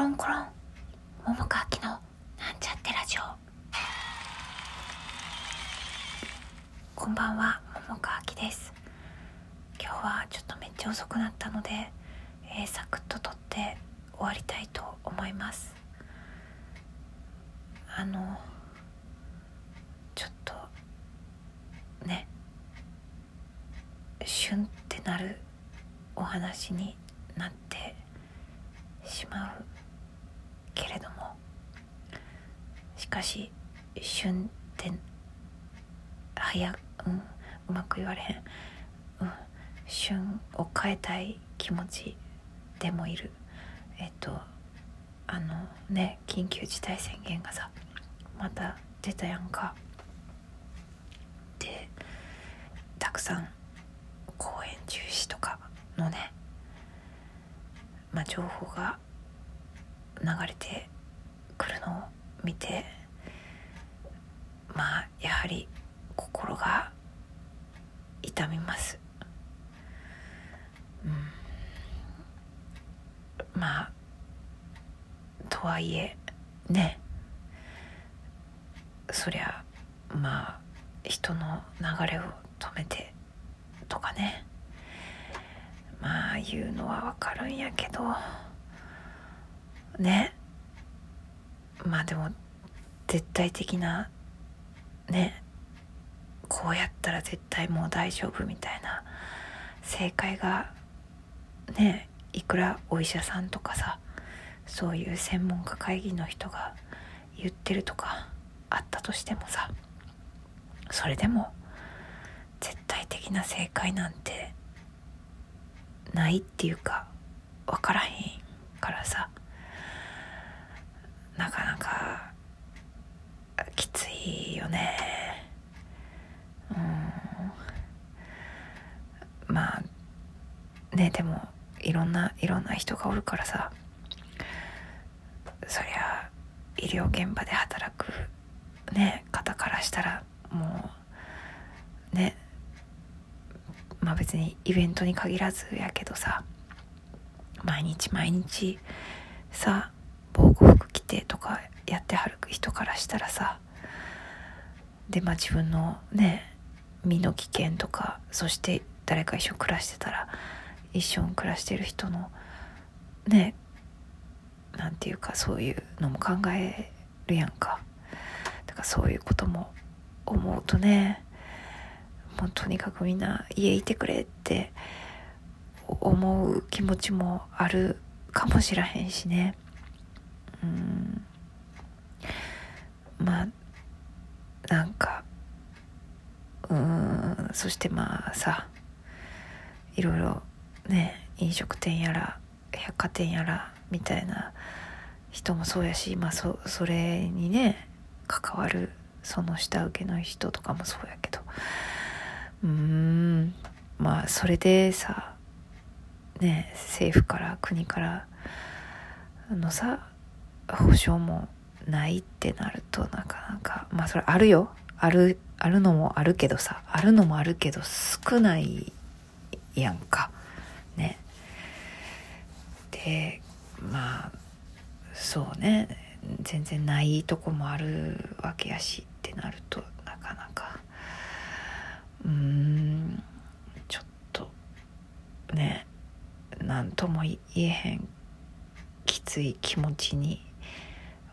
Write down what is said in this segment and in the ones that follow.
ロンコロン。桃川きのなんちゃってラジオ。こんばんは桃川きです。今日はちょっとめっちゃ遅くなったので、えー、サクッと撮って終わりたいと思います。あのちょっとね旬ってなるお話になってしまうけれどもしかし旬って早うんうまく言われへん、うん、旬を変えたい気持ちでもいる。えっとあのね緊急事態宣言がさまた出たやんか。でたくさん公演中止とかのねまあ、情報が流れてくるのを見てまあやはり心が痛みます。うん。まあとはいえね。そりゃまあ人の流れを止めてとかね。まあ言うのはわかるんやけど。ね。まあでも絶対的なね。こうやったら絶対もう大丈夫みたいな正解がねいくらお医者さんとかさそういう専門家会議の人が言ってるとかあったとしてもさそれでも絶対的な正解なんてないっていうか分からへんからさなかなかきついよねうんまあねでもいろんないろんな人がおるからさ。そりゃ医療現場で働くね方からしたらもうね。まあ別にイベントに限らずやけどさ。毎日毎日さ防護服着てとかやってはる人からしたらさ。でまあ自分のね身の危険とかそして誰か一緒に暮らしてたら一緒に暮らしてる人のねなんていうかそういうのも考えるやんか。だからそういうことも思うとねもうとにかくみんな家いてくれって思う気持ちもあるかもしらへんしね。うん。まあなんかうんそしてまあさいろいろね飲食店やら百貨店やらみたいな人もそうやしまあそそれにね関わるその下請けの人とかもそうやけど。うん。まあそれでさね政府から国からのさ保証もないってなるとなかなかまあそれあるよ。あるあるのもあるけどさあるのもあるけど少ないやんか。ね。でまあそうね。全然ないとこもあるわけやしってなるとなかなか。うんちょっとね何とも言えへんきつい気持ちに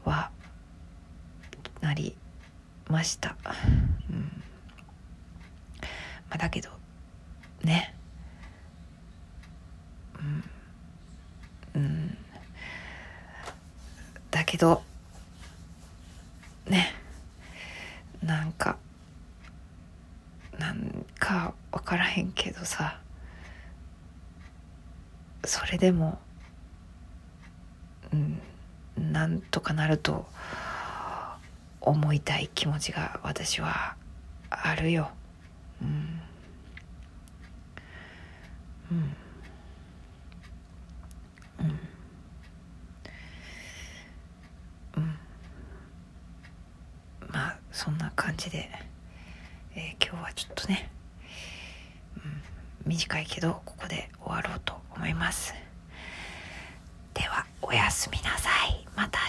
はなりました、うん。まあ、だけどねうん、うん、だけどね。なんかなんか分からへんけどさ。それでもうんなんとかなると思いたい気持ちが私はあるよ。うん。うんうんまあそんな感じで。えー、今日はちょっとね、うん、短いけどここで終わろうと思いますではおやすみなさいまた